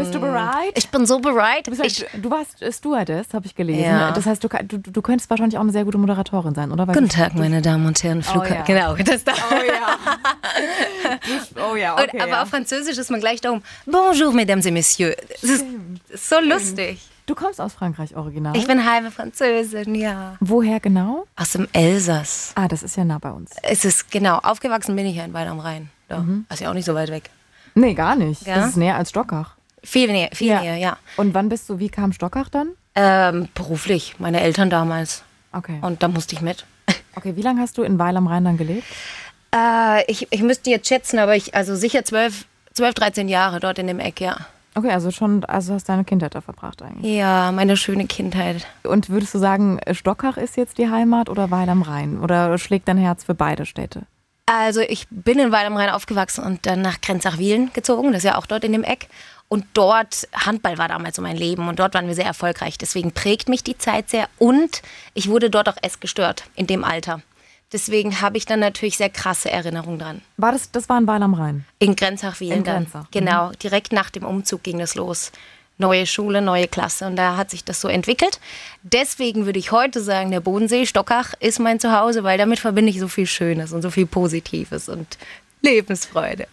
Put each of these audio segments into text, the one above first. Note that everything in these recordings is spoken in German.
Bist du bereit? Ich bin so bereit. Du, halt, du warst Stewardess, habe ich gelesen. Ja. Das heißt, du, du, du könntest wahrscheinlich auch eine sehr gute Moderatorin sein, oder? Weil Guten Tag, meine Damen und Herren. Flugha ja. Genau, das da. Oh ja. Oh ja, Und, okay. aber ja. auf Französisch ist man gleich darum. Bonjour, mesdames et messieurs. Das ist, ist so lustig. Du kommst aus Frankreich original. Ich bin halbe Französin, ja. Woher genau? Aus dem Elsass. Ah, das ist ja nah bei uns. Es ist, genau, aufgewachsen bin ich ja in Weil am Rhein. Da. Also ja auch nicht so weit weg. Nee, gar nicht. Ja? Das ist näher als Stockach. Viel näher, viel näher, ja. Und wann bist du, wie kam Stockach dann? Ähm, beruflich, meine Eltern damals. Okay. Und da musste ich mit. Okay, wie lange hast du in Weil am Rhein dann gelebt? Äh, ich, ich müsste jetzt schätzen, aber ich, also sicher 12, 12, 13 Jahre dort in dem Eck, ja. Okay, also schon, also hast deine Kindheit da verbracht eigentlich. Ja, meine schöne Kindheit. Und würdest du sagen, Stockach ist jetzt die Heimat oder Weil am Rhein? Oder schlägt dein Herz für beide Städte? Also ich bin in Weil am Rhein aufgewachsen und dann nach Grenzach-Wielen gezogen. Das ist ja auch dort in dem Eck. Und dort, Handball war damals so mein Leben und dort waren wir sehr erfolgreich. Deswegen prägt mich die Zeit sehr und ich wurde dort auch essgestört in dem Alter. Deswegen habe ich dann natürlich sehr krasse Erinnerungen dran. War das, das war in Weil am Rhein? In Grenzach-Wielen In dann. Grenzach, mhm. Genau, direkt nach dem Umzug ging das los. Neue Schule, neue Klasse und da hat sich das so entwickelt. Deswegen würde ich heute sagen, der Bodensee, Stockach ist mein Zuhause, weil damit verbinde ich so viel Schönes und so viel Positives und Lebensfreude.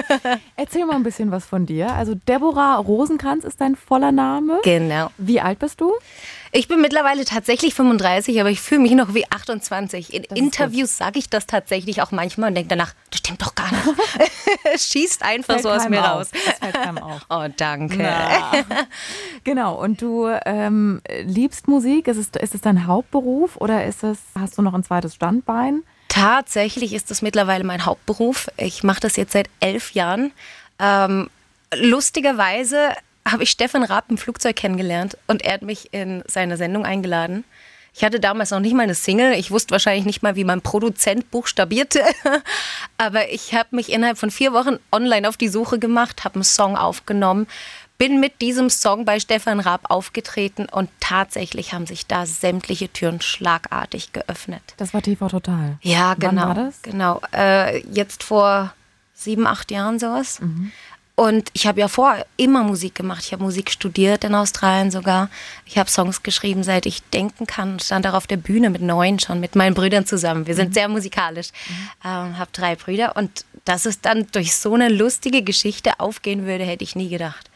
Erzähl mal ein bisschen was von dir. Also Deborah Rosenkranz ist dein voller Name. Genau. Wie alt bist du? Ich bin mittlerweile tatsächlich 35, aber ich fühle mich noch wie 28. In Interviews sage ich das tatsächlich auch manchmal und denke danach, das stimmt doch gar nicht. Schießt einfach Fällt so aus mir auf. raus. Das fällt keinem auf. Oh, danke. Na. genau, und du ähm, liebst Musik. Ist es, ist es dein Hauptberuf oder ist es, hast du noch ein zweites Standbein? Tatsächlich ist das mittlerweile mein Hauptberuf. Ich mache das jetzt seit elf Jahren. Ähm, lustigerweise habe ich Stefan Raab im Flugzeug kennengelernt und er hat mich in seine Sendung eingeladen. Ich hatte damals noch nicht mal eine Single. Ich wusste wahrscheinlich nicht mal, wie mein Produzent buchstabierte. Aber ich habe mich innerhalb von vier Wochen online auf die Suche gemacht, habe einen Song aufgenommen, bin mit diesem Song bei Stefan Raab aufgetreten und tatsächlich haben sich da sämtliche Türen schlagartig geöffnet. Das war TV Total. Ja, Wann genau. war das? Genau. Äh, jetzt vor sieben, acht Jahren sowas. Und ich habe ja vorher immer Musik gemacht. Ich habe Musik studiert in Australien sogar. Ich habe Songs geschrieben, seit ich denken kann. Stand auch auf der Bühne mit neun schon, mit meinen Brüdern zusammen. Wir sind sehr musikalisch. Ähm, habe drei Brüder. Und dass es dann durch so eine lustige Geschichte aufgehen würde, hätte ich nie gedacht.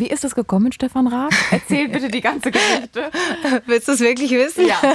Wie ist es gekommen Stefan Raab? Erzähl bitte die ganze Geschichte. Willst du es wirklich wissen? Ja.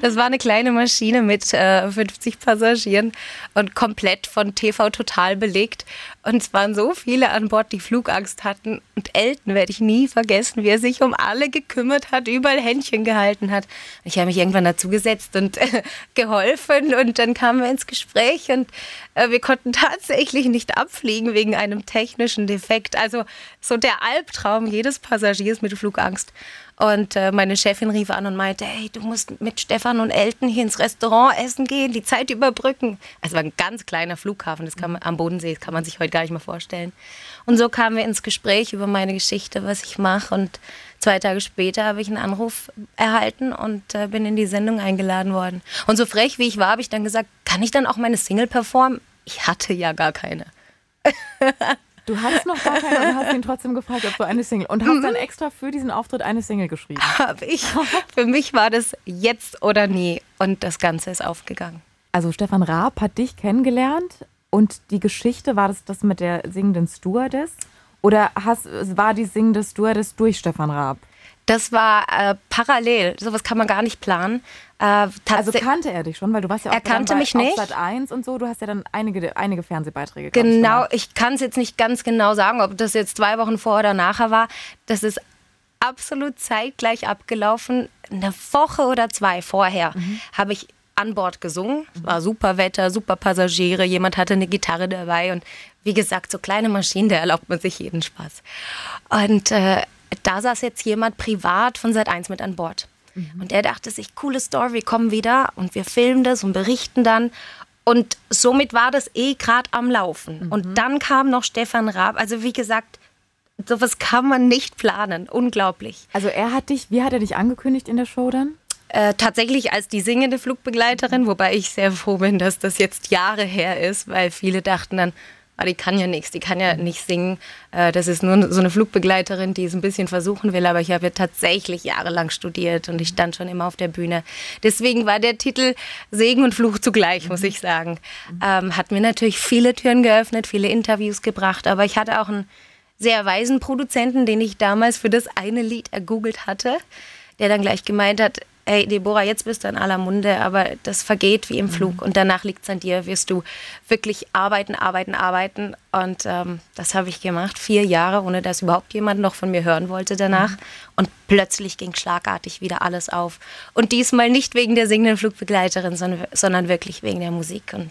Das war eine kleine Maschine mit äh, 50 Passagieren und komplett von TV Total belegt. Und es waren so viele an Bord, die Flugangst hatten. Und Elton werde ich nie vergessen, wie er sich um alle gekümmert hat, überall Händchen gehalten hat. Ich habe mich irgendwann dazu gesetzt und äh, geholfen. Und dann kamen wir ins Gespräch und äh, wir konnten tatsächlich nicht abfliegen wegen einem technischen Defekt. Also so der Albtraum jedes Passagiers mit Flugangst. Und äh, meine Chefin rief an und meinte, hey, du musst mit Stefan und Elton hier ins Restaurant essen gehen, die Zeit überbrücken. Es war ein ganz kleiner Flughafen, das kann man, am Bodensee, das kann man sich heute gar nicht mehr vorstellen. Und so kamen wir ins Gespräch über meine Geschichte, was ich mache. Und zwei Tage später habe ich einen Anruf erhalten und äh, bin in die Sendung eingeladen worden. Und so frech wie ich war, habe ich dann gesagt, kann ich dann auch meine Single performen? Ich hatte ja gar keine. Du hattest noch gar keine und hast ihn trotzdem gefragt, ob du eine Single. Und hast dann extra für diesen Auftritt eine Single geschrieben. Habe ich. Für mich war das jetzt oder nie. Und das Ganze ist aufgegangen. Also Stefan Raab hat dich kennengelernt und die Geschichte, war das das mit der singenden Stewardess? Oder hast, war die singende Stewardess durch Stefan Raab? Das war äh, parallel. Sowas kann man gar nicht planen. Äh, Also kannte er dich schon, weil du warst ja auch Er kannte bei, mich nicht. Sat 1 und so. Du hast ja dann einige, einige Fernsehbeiträge ich, Genau, gemacht. ich kann es jetzt nicht ganz genau sagen, ob das jetzt zwei Wochen vorher oder nachher war. Das ist absolut zeitgleich abgelaufen. Eine Woche oder zwei vorher habe ich an Bord gesungen. Es war super Wetter, super Passagiere, jemand hatte eine Gitarre dabei und wie gesagt, so kleine Maschinen, da erlaubt man sich jeden Spaß. Und äh, da saß jetzt jemand privat von Sat 1 mit an Bord. Und er dachte sich, coole Story, wir kommen wieder und wir filmen das und berichten dann. Und somit war das eh gerade am Laufen. Und dann kam noch Stefan Raab. Also wie gesagt, sowas kann man nicht planen. Unglaublich. Also er hat dich, wie hat er dich angekündigt in der Show dann? Äh, tatsächlich als die singende Flugbegleiterin, wobei ich sehr froh bin, dass das jetzt Jahre her ist, weil viele dachten dann, aber die kann ja nichts, die kann ja nicht singen. Äh, das ist nur so eine Flugbegleiterin, die es ein bisschen versuchen will, aber ich habe ja tatsächlich jahrelang studiert und ich stand schon immer auf der Bühne. Deswegen war der Titel Segen und Fluch zugleich, muss ich sagen. Ähm, hat mir natürlich viele Türen geöffnet, viele Interviews gebracht, aber ich hatte auch einen sehr weisen Produzenten, den ich damals für das eine Lied ergoogelt hatte, der dann gleich gemeint hat, hey Deborah, jetzt bist du in aller Munde, aber das vergeht wie im Flug mhm. und danach liegt es an dir, wirst du wirklich arbeiten, arbeiten, arbeiten und ähm, das habe ich gemacht, vier Jahre, ohne dass überhaupt jemand noch von mir hören wollte danach mhm. und plötzlich ging schlagartig wieder alles auf und diesmal nicht wegen der singenden Flugbegleiterin, sondern, sondern wirklich wegen der Musik und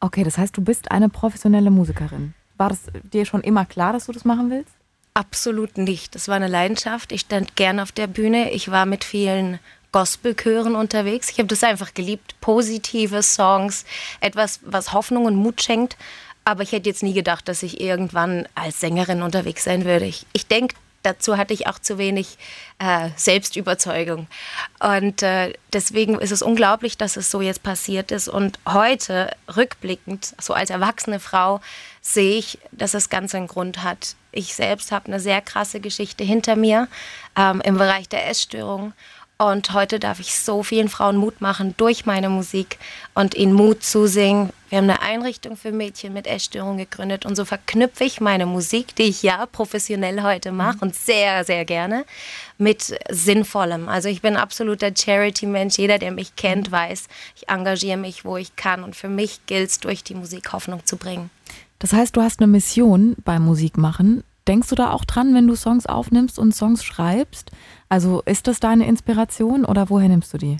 Okay, das heißt, du bist eine professionelle Musikerin. War das dir schon immer klar, dass du das machen willst? Absolut nicht. Das war eine Leidenschaft. Ich stand gern auf der Bühne. Ich war mit vielen Gospelchören unterwegs. Ich habe das einfach geliebt. Positive Songs, etwas, was Hoffnung und Mut schenkt. Aber ich hätte jetzt nie gedacht, dass ich irgendwann als Sängerin unterwegs sein würde. Ich, ich denke, dazu hatte ich auch zu wenig äh, Selbstüberzeugung. Und äh, deswegen ist es unglaublich, dass es so jetzt passiert ist. Und heute, rückblickend, so als erwachsene Frau, sehe ich, dass das Ganze einen Grund hat. Ich selbst habe eine sehr krasse Geschichte hinter mir ähm, im Bereich der Essstörung. Und heute darf ich so vielen Frauen Mut machen durch meine Musik und ihnen Mut zusingen. Wir haben eine Einrichtung für Mädchen mit Essstörungen gegründet und so verknüpfe ich meine Musik, die ich ja professionell heute mache und sehr, sehr gerne, mit Sinnvollem. Also ich bin absoluter Charity-Mensch. Jeder, der mich kennt, weiß, ich engagiere mich, wo ich kann und für mich gilt es, durch die Musik Hoffnung zu bringen. Das heißt, du hast eine Mission beim Musikmachen. Denkst du da auch dran, wenn du Songs aufnimmst und Songs schreibst? Also ist das deine Inspiration oder woher nimmst du die?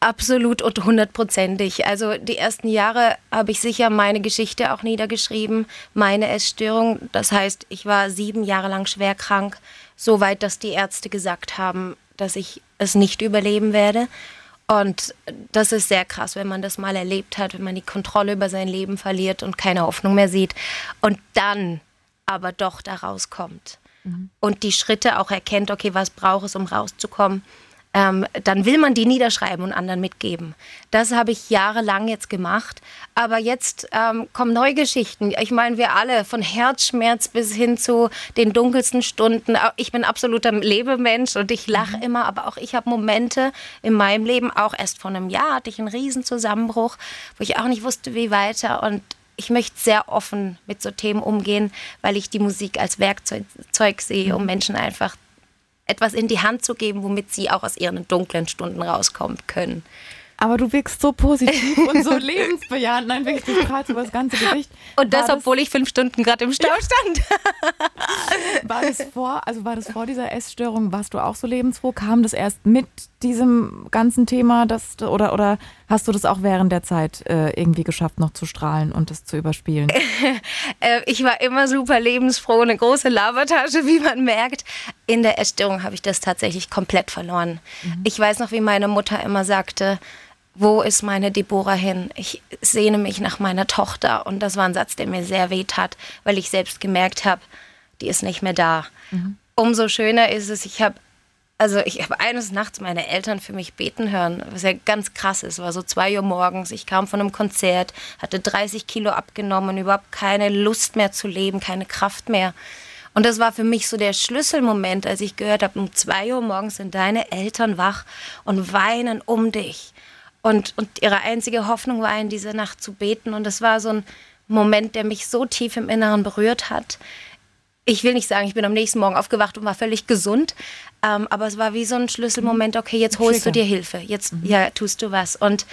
Absolut und hundertprozentig. Also die ersten Jahre habe ich sicher meine Geschichte auch niedergeschrieben, meine Essstörung. Das heißt, ich war sieben Jahre lang schwer krank, so weit, dass die Ärzte gesagt haben, dass ich es nicht überleben werde. Und das ist sehr krass, wenn man das mal erlebt hat, wenn man die Kontrolle über sein Leben verliert und keine Hoffnung mehr sieht und dann aber doch da rauskommt mhm. und die Schritte auch erkennt, okay, was braucht es, um rauszukommen, ähm, dann will man die niederschreiben und anderen mitgeben. Das habe ich jahrelang jetzt gemacht. Aber jetzt ähm, kommen neue Geschichten. Ich meine, wir alle, von Herzschmerz bis hin zu den dunkelsten Stunden. Ich bin absoluter Lebemensch und ich lache mhm. immer, aber auch ich habe Momente in meinem Leben, auch erst vor einem Jahr hatte ich einen Riesenzusammenbruch, wo ich auch nicht wusste, wie weiter. Und ich möchte sehr offen mit so Themen umgehen, weil ich die Musik als Werkzeug sehe, um mhm. Menschen einfach etwas in die Hand zu geben, womit sie auch aus ihren dunklen Stunden rauskommen können. Aber du wirkst so positiv und so lebensbejahend. Nein, wirklich, du strahlst über das ganze Gesicht. Und das, das, obwohl ich fünf Stunden gerade im Stau stand. war das vor, also war das vor dieser Essstörung, warst du auch so lebensfroh? Kam das erst mit diesem ganzen Thema, das, oder, oder hast du das auch während der Zeit äh, irgendwie geschafft, noch zu strahlen und das zu überspielen? äh, ich war immer super lebensfroh, eine große Labertasche, wie man merkt. In der Essstörung habe ich das tatsächlich komplett verloren. Mhm. Ich weiß noch, wie meine Mutter immer sagte, wo ist meine Deborah hin? Ich sehne mich nach meiner Tochter. Und das war ein Satz, der mir sehr weh tat, weil ich selbst gemerkt habe, die ist nicht mehr da. Mhm. Umso schöner ist es, ich habe also ich habe eines Nachts meine Eltern für mich beten hören, was ja ganz krass ist. War so zwei Uhr morgens. Ich kam von einem Konzert, hatte 30 Kilo abgenommen, überhaupt keine Lust mehr zu leben, keine Kraft mehr. Und das war für mich so der Schlüsselmoment, als ich gehört habe, um zwei Uhr morgens sind deine Eltern wach und weinen um dich. Und, und ihre einzige Hoffnung war, in dieser Nacht zu beten. Und das war so ein Moment, der mich so tief im Inneren berührt hat. Ich will nicht sagen, ich bin am nächsten Morgen aufgewacht und war völlig gesund, ähm, aber es war wie so ein Schlüsselmoment, okay, jetzt holst du dir Hilfe, jetzt mhm. ja, tust du was. Und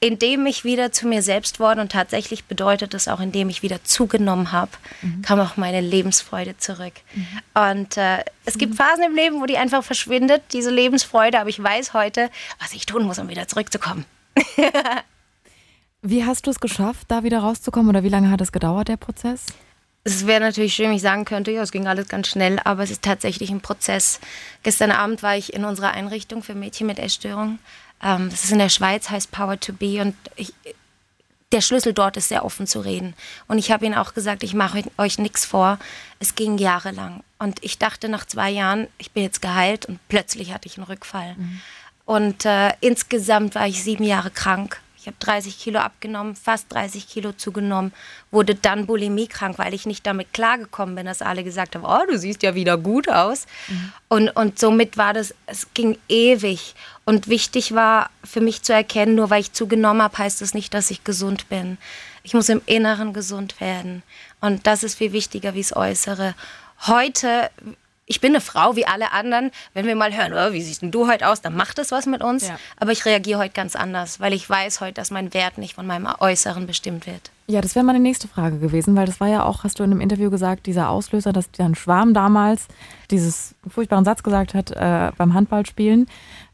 indem ich wieder zu mir selbst wurde, und tatsächlich bedeutet das auch, indem ich wieder zugenommen habe, mhm. kam auch meine Lebensfreude zurück. Mhm. Und äh, es gibt Phasen im Leben, wo die einfach verschwindet, diese Lebensfreude, aber ich weiß heute, was ich tun muss, um wieder zurückzukommen. wie hast du es geschafft, da wieder rauszukommen oder wie lange hat es gedauert, der Prozess? Es wäre natürlich schön, wenn ich sagen könnte, ja, es ging alles ganz schnell, aber es ist tatsächlich ein Prozess. Gestern Abend war ich in unserer Einrichtung für Mädchen mit Essstörung. Ähm, das ist in der Schweiz, heißt Power to Be und ich, der Schlüssel dort ist sehr offen zu reden. Und ich habe ihnen auch gesagt, ich mache euch nichts vor. Es ging jahrelang. Und ich dachte nach zwei Jahren, ich bin jetzt geheilt und plötzlich hatte ich einen Rückfall. Mhm. Und äh, insgesamt war ich sieben Jahre krank. Ich habe 30 Kilo abgenommen, fast 30 Kilo zugenommen, wurde dann bulimiekrank, weil ich nicht damit klargekommen bin, dass alle gesagt haben, oh, du siehst ja wieder gut aus. Mhm. Und, und somit war das, es ging ewig. Und wichtig war für mich zu erkennen, nur weil ich zugenommen habe, heißt das nicht, dass ich gesund bin. Ich muss im Inneren gesund werden. Und das ist viel wichtiger wie das Äußere. Heute ich bin eine Frau wie alle anderen. Wenn wir mal hören, oh, wie siehst denn du heute aus, dann macht das was mit uns. Ja. Aber ich reagiere heute ganz anders, weil ich weiß heute, dass mein Wert nicht von meinem Äußeren bestimmt wird. Ja, das wäre meine nächste Frage gewesen, weil das war ja auch, hast du in einem Interview gesagt, dieser Auslöser, dass dein Schwarm damals dieses furchtbaren Satz gesagt hat äh, beim Handballspielen.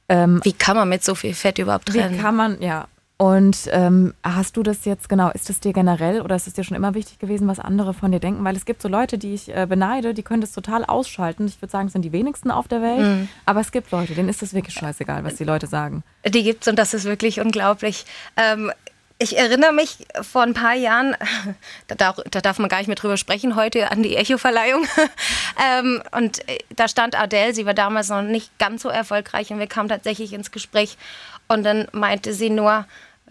Ähm, wie kann man mit so viel Fett überhaupt trennen? Wie kann man, ja, und ähm, hast du das jetzt genau, ist es dir generell oder ist es dir schon immer wichtig gewesen, was andere von dir denken? Weil es gibt so Leute, die ich äh, beneide, die können das total ausschalten. Ich würde sagen, es sind die wenigsten auf der Welt. Mhm. Aber es gibt Leute, denen ist es wirklich scheißegal, was die Leute sagen. Die gibt es und das ist wirklich unglaublich. Ähm, ich erinnere mich vor ein paar Jahren, da darf, da darf, man gar nicht mehr drüber sprechen heute, an die Echo-Verleihung. ähm, und äh, da stand Adele, sie war damals noch nicht ganz so erfolgreich und wir kamen tatsächlich ins Gespräch. Und dann meinte sie nur,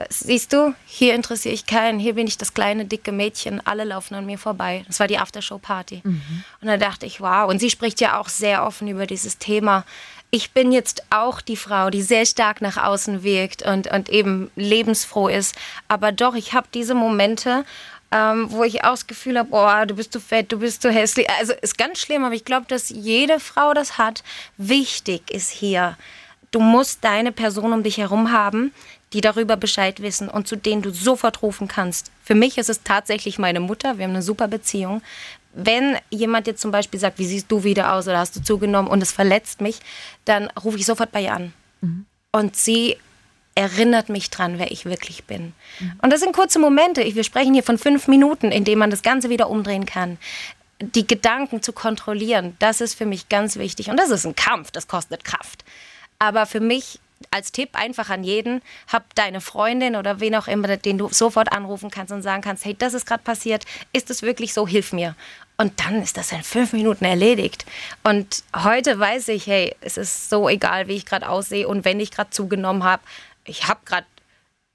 Siehst du, hier interessiere ich keinen, hier bin ich das kleine, dicke Mädchen, alle laufen an mir vorbei. Das war die Aftershow-Party. Mhm. Und da dachte ich, wow. Und sie spricht ja auch sehr offen über dieses Thema. Ich bin jetzt auch die Frau, die sehr stark nach außen wirkt und, und eben lebensfroh ist. Aber doch, ich habe diese Momente, ähm, wo ich auch das Gefühl habe, oh, du bist zu fett, du bist zu hässlich. Also ist ganz schlimm, aber ich glaube, dass jede Frau das hat. Wichtig ist hier, du musst deine Person um dich herum haben, die darüber Bescheid wissen und zu denen du sofort rufen kannst. Für mich ist es tatsächlich meine Mutter. Wir haben eine super Beziehung. Wenn jemand jetzt zum Beispiel sagt, wie siehst du wieder aus oder hast du zugenommen und es verletzt mich, dann rufe ich sofort bei ihr an. Mhm. Und sie erinnert mich dran, wer ich wirklich bin. Mhm. Und das sind kurze Momente. Wir sprechen hier von fünf Minuten, in denen man das Ganze wieder umdrehen kann. Die Gedanken zu kontrollieren, das ist für mich ganz wichtig. Und das ist ein Kampf, das kostet Kraft. Aber für mich als Tipp einfach an jeden, hab deine Freundin oder wen auch immer, den du sofort anrufen kannst und sagen kannst, hey, das ist gerade passiert, ist es wirklich so, hilf mir. Und dann ist das in fünf Minuten erledigt. Und heute weiß ich, hey, es ist so egal, wie ich gerade aussehe und wenn ich gerade zugenommen habe, ich habe gerade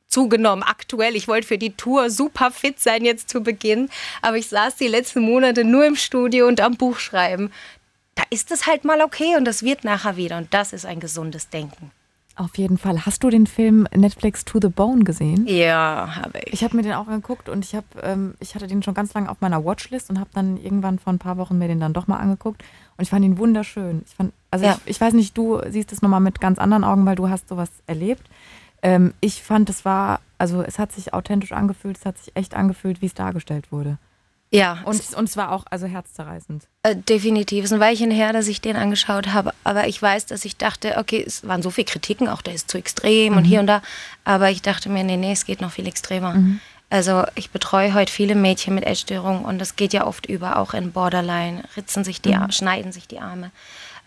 zugenommen aktuell. Ich wollte für die Tour super fit sein jetzt zu Beginn, aber ich saß die letzten Monate nur im Studio und am Buch schreiben. Da ist es halt mal okay und das wird nachher wieder und das ist ein gesundes Denken. Auf jeden Fall. Hast du den Film Netflix To the Bone gesehen? Ja, habe ich. Ich habe mir den auch angeguckt und ich habe, ähm, ich hatte den schon ganz lange auf meiner Watchlist und habe dann irgendwann vor ein paar Wochen mir den dann doch mal angeguckt und ich fand ihn wunderschön. Ich fand, also ja. ich, ich, weiß nicht, du siehst es nochmal mit ganz anderen Augen, weil du hast sowas erlebt. Ähm, ich fand, es war, also es hat sich authentisch angefühlt, es hat sich echt angefühlt, wie es dargestellt wurde. Ja. Und, und es war auch also herzzerreißend. Äh, definitiv. Es ist ein Weilchen her, dass ich den angeschaut habe. Aber ich weiß, dass ich dachte, okay, es waren so viele Kritiken, auch der ist zu extrem mhm. und hier und da. Aber ich dachte mir, nee, nee, es geht noch viel extremer. Mhm. Also ich betreue heute viele Mädchen mit Essstörungen und das geht ja oft über, auch in Borderline, ritzen sich die, mhm. schneiden sich die Arme.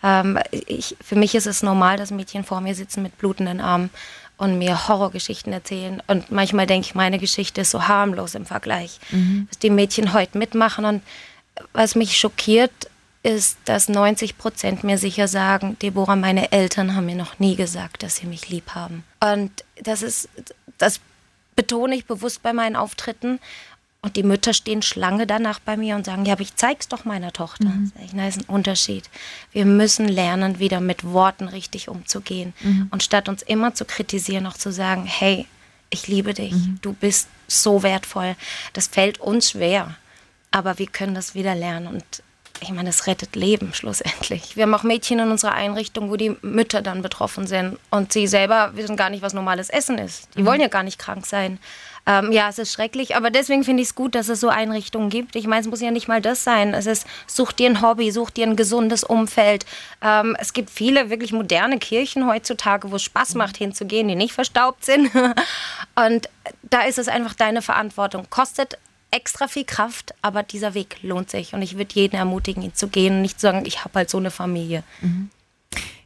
Ähm, ich, für mich ist es normal, dass Mädchen vor mir sitzen mit blutenden Armen und mir Horrorgeschichten erzählen. Und manchmal denke ich, meine Geschichte ist so harmlos im Vergleich, mhm. was die Mädchen heute mitmachen. Und was mich schockiert, ist, dass 90 Prozent mir sicher sagen, Deborah, meine Eltern haben mir noch nie gesagt, dass sie mich lieb haben. Und das ist, das betone ich bewusst bei meinen Auftritten. Und die Mütter stehen Schlange danach bei mir und sagen, ja, aber ich zeig's doch meiner Tochter. Mhm. Ich, na, ist ein Unterschied. Wir müssen lernen, wieder mit Worten richtig umzugehen. Mhm. Und statt uns immer zu kritisieren, auch zu sagen, hey, ich liebe dich, mhm. du bist so wertvoll. Das fällt uns schwer. Aber wir können das wieder lernen. Und ich meine, es rettet Leben schlussendlich. Wir haben auch Mädchen in unserer Einrichtung, wo die Mütter dann betroffen sind und sie selber wissen gar nicht, was normales Essen ist. Die mhm. wollen ja gar nicht krank sein. Ähm, ja, es ist schrecklich, aber deswegen finde ich es gut, dass es so Einrichtungen gibt. Ich meine, es muss ja nicht mal das sein. Es ist, such dir ein Hobby, such dir ein gesundes Umfeld. Ähm, es gibt viele wirklich moderne Kirchen heutzutage, wo es Spaß macht, hinzugehen, die nicht verstaubt sind. Und da ist es einfach deine Verantwortung. Kostet extra viel Kraft, aber dieser Weg lohnt sich. Und ich würde jeden ermutigen, ihn zu gehen und nicht zu sagen, ich habe halt so eine Familie. Mhm.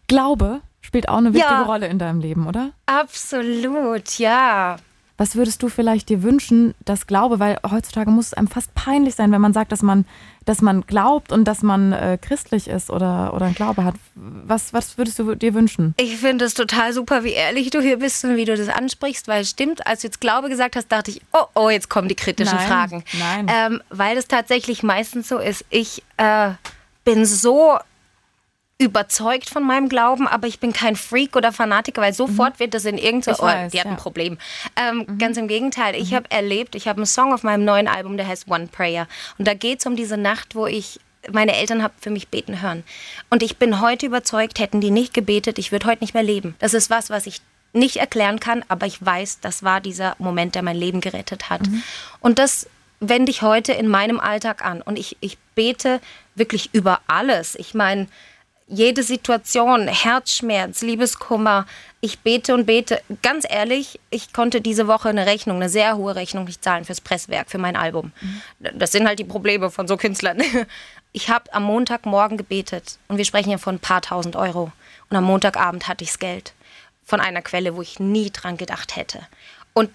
Glaube spielt auch eine wichtige ja. Rolle in deinem Leben, oder? Absolut, ja. Was würdest du vielleicht dir wünschen, dass Glaube, weil heutzutage muss es einem fast peinlich sein, wenn man sagt, dass man, dass man glaubt und dass man äh, christlich ist oder, oder einen Glaube hat. Was, was würdest du dir wünschen? Ich finde es total super, wie ehrlich du hier bist und wie du das ansprichst, weil es stimmt, als du jetzt Glaube gesagt hast, dachte ich, oh, oh, jetzt kommen die kritischen Nein, Fragen. nein. Ähm, weil es tatsächlich meistens so ist. Ich äh, bin so überzeugt von meinem Glauben, aber ich bin kein Freak oder Fanatiker, weil sofort wird das in irgendein, Ich oh, die hat ja. ein Problem. Ähm, Ganz im Gegenteil, ich habe erlebt, ich habe einen Song auf meinem neuen Album, der heißt One Prayer. Und da geht es um diese Nacht, wo ich meine Eltern hab für mich beten hören. Und ich bin heute überzeugt, hätten die nicht gebetet, ich würde heute nicht mehr leben. Das ist was, was ich nicht erklären kann, aber ich weiß, das war dieser Moment, der mein Leben gerettet hat. Und das wende ich heute in meinem Alltag an. Und ich, ich bete wirklich über alles. Ich meine, jede Situation, Herzschmerz, Liebeskummer, ich bete und bete. Ganz ehrlich, ich konnte diese Woche eine Rechnung, eine sehr hohe Rechnung nicht zahlen fürs Presswerk, für mein Album. Das sind halt die Probleme von so Künstlern. Ich habe am Montagmorgen gebetet und wir sprechen ja von ein paar tausend Euro. Und am Montagabend hatte ich das Geld von einer Quelle, wo ich nie dran gedacht hätte. Und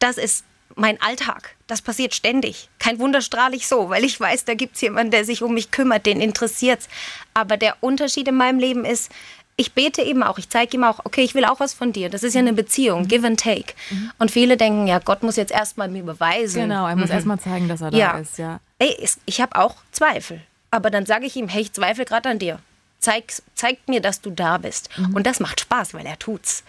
das ist mein Alltag. Das passiert ständig. Kein Wunder strahle ich so, weil ich weiß, da gibt es jemanden, der sich um mich kümmert, den interessiert's. Aber der Unterschied in meinem Leben ist, ich bete eben auch, ich zeige ihm auch, okay, ich will auch was von dir. Das ist ja eine Beziehung, give and take. Und viele denken, ja, Gott muss jetzt erstmal mir beweisen. Genau, er muss erst mal zeigen, dass er da Ja. ist, ja. Ey, ich habe auch Zweifel. Aber dann sage ich ihm, hey, ich zweifle gerade an dir. Zeig, zeig mir, dass du da bist. Mhm. Und das macht Spaß, weil er tut's.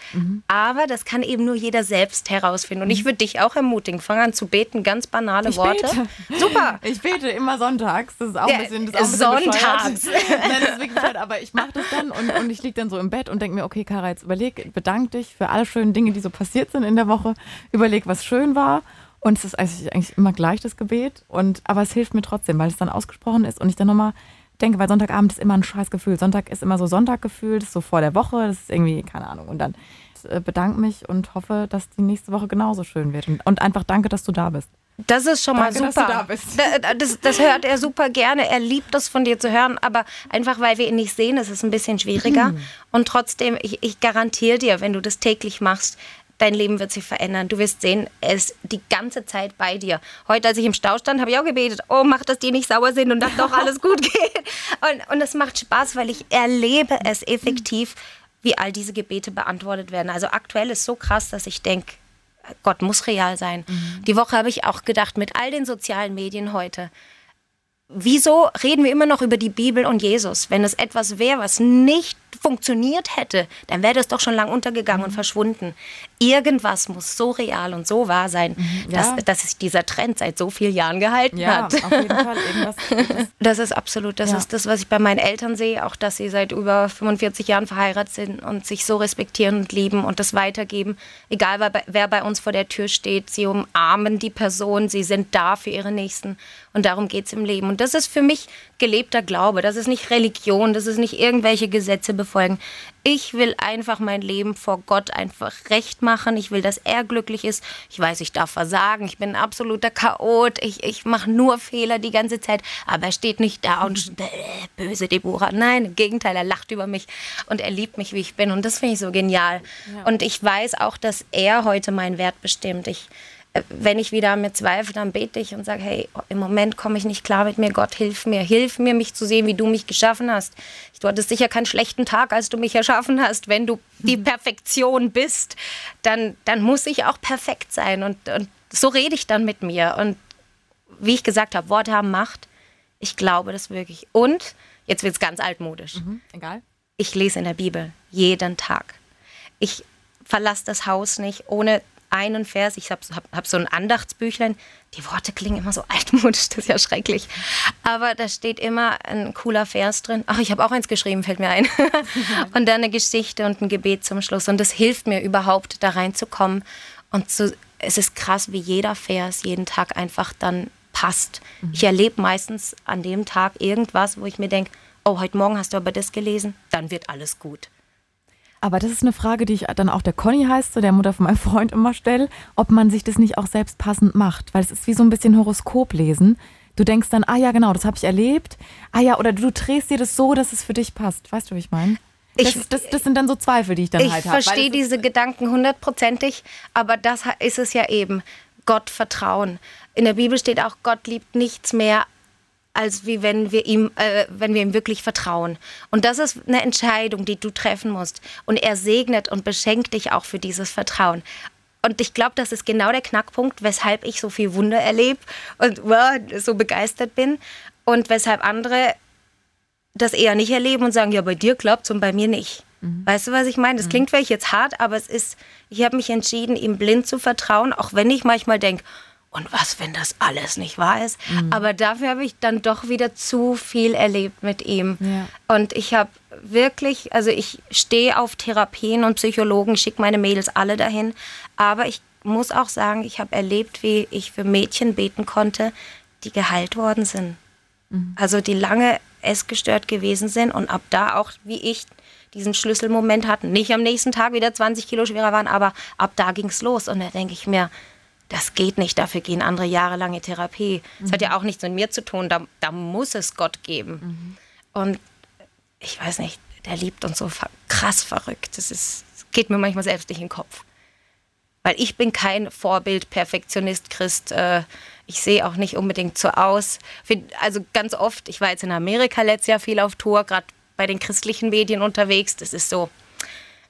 Aber das kann eben nur jeder selbst herausfinden. Und ich würde dich auch ermutigen, fang an zu beten, ganz banale Mhm. Ich Worte. bete. Super. Ich bete immer sonntags. Das ist auch ein bisschen, das ist auch ein bisschen sonntags. Nein, das ist wirklich bescheuert, aber ich mache das dann und, und ich liege dann so im Bett und denke mir, okay, Kara, jetzt überleg, bedank dich für alle schönen Dinge, die so passiert sind in der Woche. Überleg, was schön war. Und es ist eigentlich eigentlich immer gleich das Gebet. Und, aber es hilft mir trotzdem, weil es dann ausgesprochen ist und ich dann nochmal denke, weil Sonntagabend ist immer ein scheiß Gefühl. Sonntag ist immer so Sonntaggefühl, das ist so vor der Woche, das ist irgendwie, keine Ahnung. Und dann äh, bedanke mich und hoffe, dass die nächste Woche genauso schön wird. Und, einfach danke, dass du da bist. Das ist schon Danke, mal dass du super. da bist. Da- Das, das hört er super gerne. Er liebt das von dir zu hören, aber einfach weil wir ihn nicht sehen, ist es ein bisschen schwieriger. Mhm. Und trotzdem, ich, ich garantiere dir, wenn du das täglich machst, dein Leben wird sich verändern. Du wirst sehen, er ist die ganze Zeit bei dir. Heute, als ich im Stau stand, habe ich auch gebetet, oh, mach, dass die nicht sauer sind und dass doch alles gut geht. Und, und es macht Spaß, weil ich erlebe es effektiv, wie all diese Gebete beantwortet werden. Also aktuell ist so krass, dass ich denke, Gott muss real sein. Die Woche habe ich auch gedacht, mit all den sozialen Medien heute, wieso reden wir immer noch über die Bibel und Jesus? Wenn es etwas wäre, was nicht funktioniert hätte, dann wäre das doch schon lang untergegangen und verschwunden. Irgendwas muss so real und so wahr sein, Ja. dass, dass sich dieser Trend seit so vielen Jahren gehalten Ja, hat. auf jeden Fall. Irgendwas, Das ist absolut, das Ja. ist das, was ich bei meinen Eltern sehe, auch dass sie seit über 45 Jahren verheiratet sind und sich so respektieren und lieben und das weitergeben. Egal, wer bei, wer bei uns vor der Tür steht, sie umarmen die Person, sie sind da für ihre Nächsten und darum geht es im Leben. Und das ist für mich gelebter Glaube, das ist nicht Religion, das ist nicht irgendwelche Gesetze befolgen. Ich will einfach mein Leben vor Gott einfach recht machen. Ich will, dass er glücklich ist. Ich weiß, ich darf versagen. Ich bin ein absoluter Chaot. Ich, ich mache nur Fehler die ganze Zeit. Aber er steht nicht da und böse Deborah. Nein, im Gegenteil, er lacht über mich und er liebt mich, wie ich bin. Und das finde ich so genial. Und ich weiß auch, dass er heute meinen Wert bestimmt. Ich, wenn ich wieder mit zweifle, dann bete ich und sage, hey, im Moment komme ich nicht klar mit mir. Gott, hilf mir. Hilf mir, mich zu sehen, wie du mich geschaffen hast. Du hattest sicher keinen schlechten Tag, als du mich erschaffen hast. Wenn du die Perfektion bist, dann, dann muss ich auch perfekt sein. Und, und so rede ich dann mit mir. Und wie ich gesagt habe, Worte haben Macht. Ich glaube das wirklich. Und jetzt wird es ganz altmodisch hm, egal. ich lese in der Bibel jeden Tag. Ich verlasse das Haus nicht ohne einen Vers. Ich habe hab, hab so ein Andachtsbüchlein. Die Worte klingen immer so altmodisch, das ist ja schrecklich. Aber da steht immer ein cooler Vers drin. Ach, ich habe auch eins geschrieben, fällt mir ein. und dann eine Geschichte und ein Gebet zum Schluss. Und das hilft mir überhaupt, da reinzukommen. Und zu, es ist krass, wie jeder Vers jeden Tag einfach dann passt. Ich erlebe meistens an dem Tag irgendwas, wo ich mir denke, oh, heute Morgen hast du aber das gelesen, dann wird alles gut. Aber das ist eine Frage, die ich dann auch der Conny heißt, so der Mutter von meinem Freund immer stelle, ob man sich das nicht auch selbst passend macht. Weil es ist wie so ein bisschen Horoskop lesen. Du denkst dann, ah ja, genau, das habe ich erlebt. Ah ja, oder du drehst dir das so, dass es für dich passt. Weißt du, wie ich meine? das, das, das, sind dann so Zweifel, die ich dann ich halt habe. Ich verstehe diese Gedanken hundertprozentig, aber das ist es ja eben. Gott vertrauen. In der Bibel steht auch, Gott liebt nichts mehr als wie wenn wir ihm, äh, wenn wir ihm wirklich vertrauen. Und das ist eine Entscheidung, die du treffen musst. Und er segnet und beschenkt dich auch für dieses Vertrauen. Und ich glaube, das ist genau der Knackpunkt, weshalb ich so viel Wunder erlebe und wow, so begeistert bin. Und weshalb andere das eher nicht erleben und sagen, ja, bei dir klappt und bei mir nicht. Mhm. Weißt du, was ich meine? Das mhm. klingt vielleicht jetzt hart, aber es ist, ich habe mich entschieden, ihm blind zu vertrauen, auch wenn ich manchmal denke, und was, wenn das alles nicht wahr ist? Mhm. Aber dafür habe ich dann doch wieder zu viel erlebt mit ihm. Ja. Und ich habe wirklich, also ich stehe auf Therapien und Psychologen, schicke meine Mädels alle dahin. Aber ich muss auch sagen, ich habe erlebt, wie ich für Mädchen beten konnte, die geheilt worden sind. Mhm. Also die lange essgestört gewesen sind und ab da auch, wie ich, diesen Schlüsselmoment hatten. Nicht am nächsten Tag wieder 20 Kilo schwerer waren, aber ab da ging es los. Und da denke ich mir, das geht nicht, dafür gehen andere jahrelange Therapie. Das mhm. hat ja auch nichts mit mir zu tun, da, da muss es Gott geben. Mhm. Und ich weiß nicht, der liebt uns so krass verrückt. Das, ist, das geht mir manchmal selbst nicht in den Kopf. Weil ich bin kein Vorbild, Perfektionist, Christ. Äh, ich sehe auch nicht unbedingt so aus. Also ganz oft, ich war jetzt in Amerika letztes Jahr viel auf Tour, gerade bei den christlichen Medien unterwegs. Das ist so,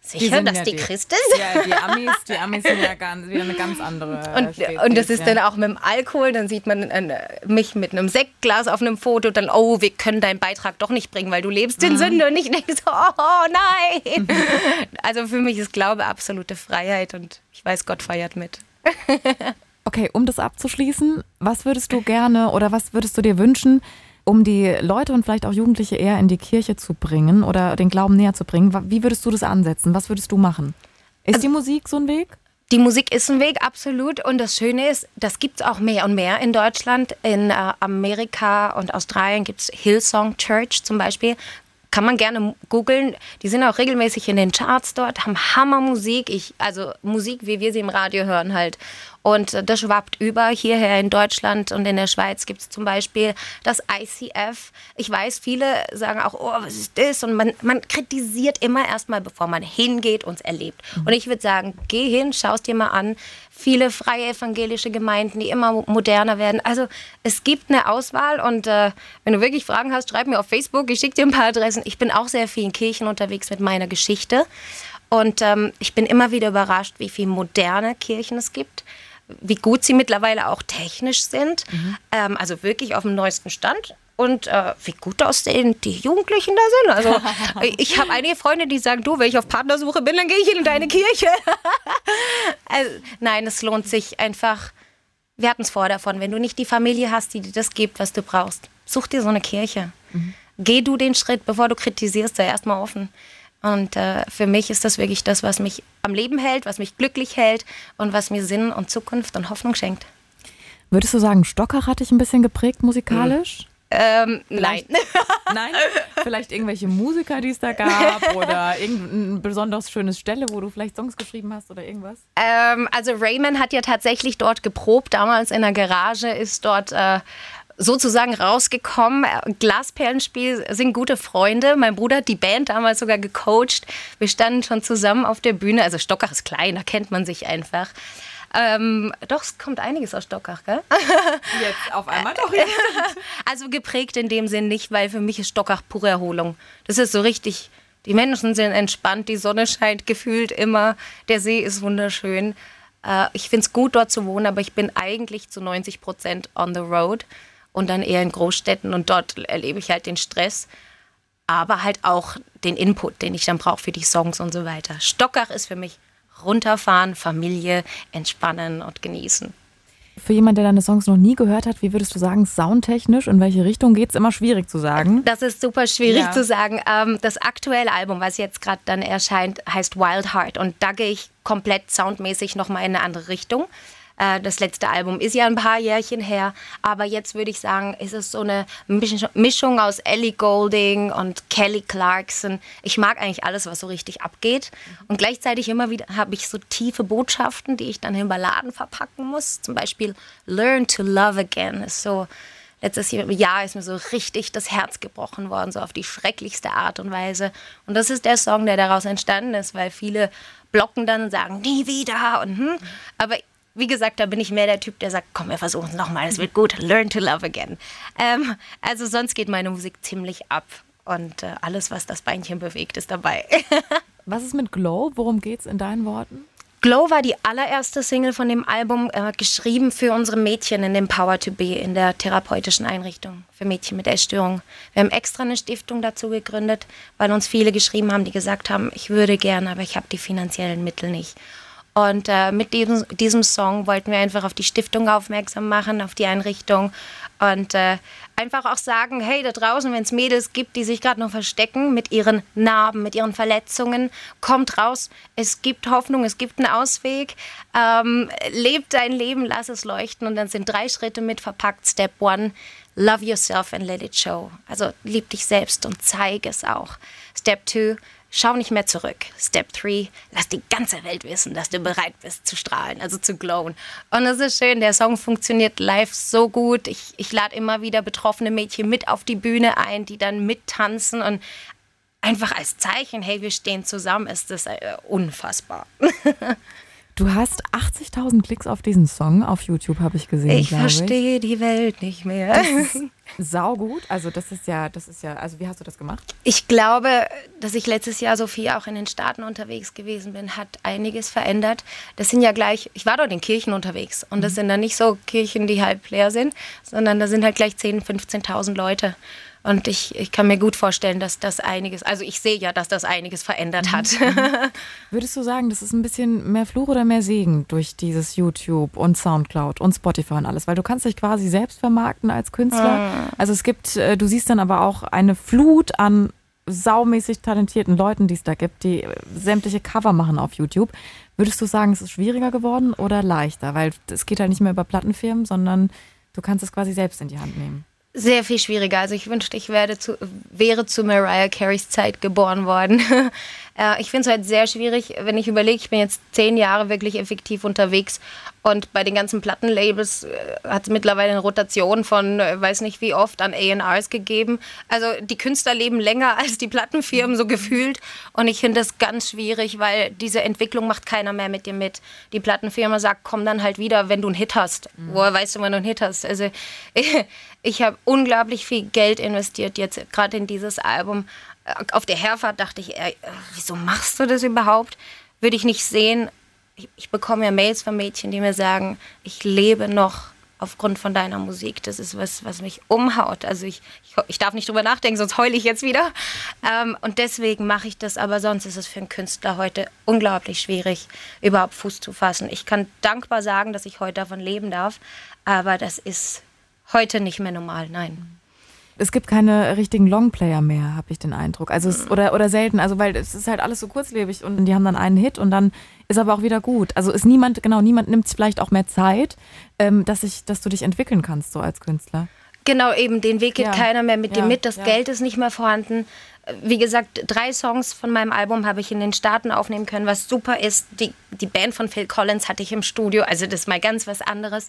Sicher, dass ja die, die Christ ist? Ja, die Amis, die Amis sind ja ganz, wieder eine ganz andere. Und, Spezies, und das ist ja. dann auch mit dem Alkohol, dann sieht man äh, mich mit einem Sektglas auf einem Foto, dann, oh, wir können deinen Beitrag doch nicht bringen, weil du lebst in mhm. Sünde. Und ich denke so, oh nein. also für mich ist Glaube absolute Freiheit und ich weiß, Gott feiert mit. okay, um das abzuschließen, was würdest du gerne oder was würdest du dir wünschen, um die Leute und vielleicht auch Jugendliche eher in die Kirche zu bringen oder den Glauben näher zu bringen? Wie würdest du das ansetzen? Was würdest du machen? Ist also, die Musik so ein Weg? Die Musik ist ein Weg, absolut. Und das Schöne ist, das gibt es auch mehr und mehr in Deutschland. In äh, Amerika und Australien gibt es Hillsong Church zum Beispiel kann man gerne googeln. Die sind auch regelmäßig in den Charts dort, haben Hammermusik. Ich, also Musik, wie wir sie im Radio hören halt. Und das schwappt über hierher in Deutschland und in der Schweiz gibt es zum Beispiel das ICF. Ich weiß, viele sagen auch, oh, was ist das? Und man, man kritisiert immer erstmal, bevor man hingeht und es erlebt. Mhm. Und ich würde sagen, geh hin, schau es dir mal an. Viele freie evangelische Gemeinden, die immer moderner werden. Also es gibt eine Auswahl und äh, wenn du wirklich Fragen hast, schreib mir auf Facebook. Ich schicke dir ein paar Adressen. Ich bin auch sehr viel in Kirchen unterwegs mit meiner Geschichte. Und ähm, ich bin immer wieder überrascht, wie viele moderne Kirchen es gibt wie gut sie mittlerweile auch technisch sind. Mhm. Ähm, also wirklich auf dem neuesten Stand. Und äh, wie gut aussehen die Jugendlichen da sind. Also ich habe einige Freunde, die sagen, du, wenn ich auf Partnersuche bin, dann gehe ich in deine Kirche. also, nein, es lohnt sich einfach. Wir hatten es vor davon, wenn du nicht die Familie hast, die dir das gibt, was du brauchst, such dir so eine Kirche. Mhm. Geh du den Schritt, bevor du kritisierst, sei erstmal offen. Und äh, für mich ist das wirklich das, was mich am Leben hält, was mich glücklich hält und was mir Sinn und Zukunft und Hoffnung schenkt. Würdest du sagen, Stocker hat dich ein bisschen geprägt musikalisch? Ähm, nein. nein? Vielleicht irgendwelche Musiker, die es da gab oder irgendeine besonders schöne Stelle, wo du vielleicht Songs geschrieben hast oder irgendwas? Ähm, also Raymond hat ja tatsächlich dort geprobt, damals in der Garage, ist dort äh, sozusagen rausgekommen. Glasperlenspiel sind gute Freunde. Mein Bruder hat die Band damals sogar gecoacht. Wir standen schon zusammen auf der Bühne. Also Stockach ist klein, da kennt man sich einfach. Ähm, doch, es kommt einiges aus Stockach, gell? Jetzt auf einmal doch. Ja. Also geprägt in dem Sinn nicht, weil für mich ist Stockach pure Erholung. Das ist so richtig, die Menschen sind entspannt, die Sonne scheint gefühlt immer, der See ist wunderschön. Äh, ich finde es gut, dort zu wohnen, aber ich bin eigentlich zu 90 Prozent on the road und dann eher in Großstädten und dort erlebe ich halt den Stress, aber halt auch den Input, den ich dann brauche für die Songs und so weiter. Stockach ist für mich runterfahren, Familie, entspannen und genießen. Für jemanden, der deine Songs noch nie gehört hat, wie würdest du sagen, soundtechnisch, in welche Richtung geht es? Immer schwierig zu sagen. Das ist super schwierig ja. zu sagen. Ähm, das aktuelle Album, was jetzt gerade dann erscheint, heißt Wild Heart. Und da gehe ich komplett soundmäßig nochmal in eine andere Richtung. Äh, das letzte Album ist ja ein paar Jährchen her, aber jetzt würde ich sagen, ist es so eine Mischung aus Ellie Golding und Kelly Clarkson. Ich mag eigentlich alles, was so richtig abgeht. Und gleichzeitig immer wieder habe ich so tiefe Botschaften, die ich dann in Balladen verpacken muss. Zum Beispiel Learn to Love Again ist so letztes Jahr ist mir so richtig das Herz gebrochen worden, so auf die schrecklichste Art und Weise. Und das ist der Song, der daraus entstanden ist, weil viele blocken dann und sagen, nie wieder. Und, hm. Aber wie gesagt, da bin ich mehr der Typ, der sagt, komm, wir versuchen es nochmal, es wird gut, learn to love again. Ähm, also sonst geht meine Musik ziemlich ab und äh, alles, was das Beinchen bewegt, ist dabei. was ist mit Glow? Worum geht es in deinen Worten? Glow war die allererste Single von dem Album, äh, geschrieben für unsere Mädchen in dem Power to Be, in der therapeutischen Einrichtung für Mädchen mit Essstörung. Wir haben extra eine Stiftung dazu gegründet, weil uns viele geschrieben haben, die gesagt haben, ich würde gerne, aber ich habe die finanziellen Mittel nicht. Und äh, mit diesem, diesem Song wollten wir einfach auf die Stiftung aufmerksam machen, auf die Einrichtung und äh, einfach auch sagen, hey, da draußen, wenn es Mädels gibt, die sich gerade noch verstecken mit ihren Narben, mit ihren Verletzungen, kommt raus. Es gibt Hoffnung, es gibt einen Ausweg. Ähm, lebt dein Leben, lass es leuchten. Und dann sind drei Schritte mit verpackt. Step one, love yourself and let it show. Also lieb dich selbst und zeige es auch. Step two, Schau nicht mehr zurück. Step 3, lass die ganze Welt wissen, dass du bereit bist zu strahlen, also zu glowen. Und es ist schön, der Song funktioniert live so gut. Ich, ich lade immer wieder betroffene Mädchen mit auf die Bühne ein, die dann mittanzen und einfach als Zeichen, hey, wir stehen zusammen, ist das äh, unfassbar. Du hast 80.000 Klicks auf diesen Song auf YouTube, habe ich gesehen. Ich verstehe die Welt nicht mehr. Das ist sau gut. Also das ist ja, das ist ja, also wie hast du das gemacht? Ich glaube, dass ich letztes Jahr so viel auch in den Staaten unterwegs gewesen bin, hat einiges verändert. Das sind ja gleich, ich war dort in Kirchen unterwegs und das mhm. sind dann nicht so Kirchen, die halb leer sind, sondern da sind halt gleich 10.000, 15.000 Leute. Und ich, ich kann mir gut vorstellen, dass das einiges, also ich sehe ja, dass das einiges verändert hat. Mhm. Würdest du sagen, das ist ein bisschen mehr Fluch oder mehr Segen durch dieses YouTube und Soundcloud und Spotify und alles? Weil du kannst dich quasi selbst vermarkten als Künstler. Mhm. Also es gibt, äh, du siehst dann aber auch eine Flut an saumäßig talentierten Leuten, die es da gibt, die äh, sämtliche Cover machen auf YouTube. Würdest du sagen, es ist schwieriger geworden oder leichter? Weil es geht halt nicht mehr über Plattenfirmen, sondern du kannst es quasi selbst in die Hand nehmen sehr viel schwieriger. Also ich wünschte, ich werde zu, wäre zu Mariah Careys Zeit geboren worden. Äh, ich finde es halt sehr schwierig, wenn ich überlege, ich bin jetzt zehn Jahre wirklich effektiv unterwegs und bei den ganzen Plattenlabels äh, hat es mittlerweile eine Rotation von äh, weiß nicht wie oft an A&Rs gegeben. Also die Künstler leben länger als die Plattenfirmen so gefühlt und ich finde das ganz schwierig, weil diese Entwicklung macht keiner mehr mit dir mit. Die Plattenfirma sagt, komm dann halt wieder, wenn du einen Hit hast. Mhm. Woher weißt du, wenn du einen Hit hast? Also ich, ich habe unglaublich viel Geld investiert jetzt gerade in dieses Album auf der Herfahrt dachte ich, ey, wieso machst du das überhaupt? Würde ich nicht sehen. Ich, ich bekomme ja Mails von Mädchen, die mir sagen, ich lebe noch aufgrund von deiner Musik. Das ist was, was mich umhaut. Also ich, ich, ich darf nicht drüber nachdenken, sonst heule ich jetzt wieder. Ähm, und deswegen mache ich das. Aber sonst ist es für einen Künstler heute unglaublich schwierig, überhaupt Fuß zu fassen. Ich kann dankbar sagen, dass ich heute davon leben darf. Aber das ist heute nicht mehr normal. Nein es gibt keine richtigen Longplayer mehr, habe ich den Eindruck. Also es, oder, oder selten, also weil es ist halt alles so kurzlebig und die haben dann einen Hit und dann ist aber auch wieder gut. Also ist niemand, genau, niemand nimmt vielleicht auch mehr Zeit, ähm, dass, ich, dass du dich entwickeln kannst, so als Künstler. Genau, eben, den Weg geht ja. keiner mehr mit ja, dir mit, das ja. Geld ist nicht mehr vorhanden. Wie gesagt, drei Songs von meinem Album habe ich in den Staaten aufnehmen können, was super ist. Die, die Band von Phil Collins hatte ich im Studio, also das ist mal ganz was anderes.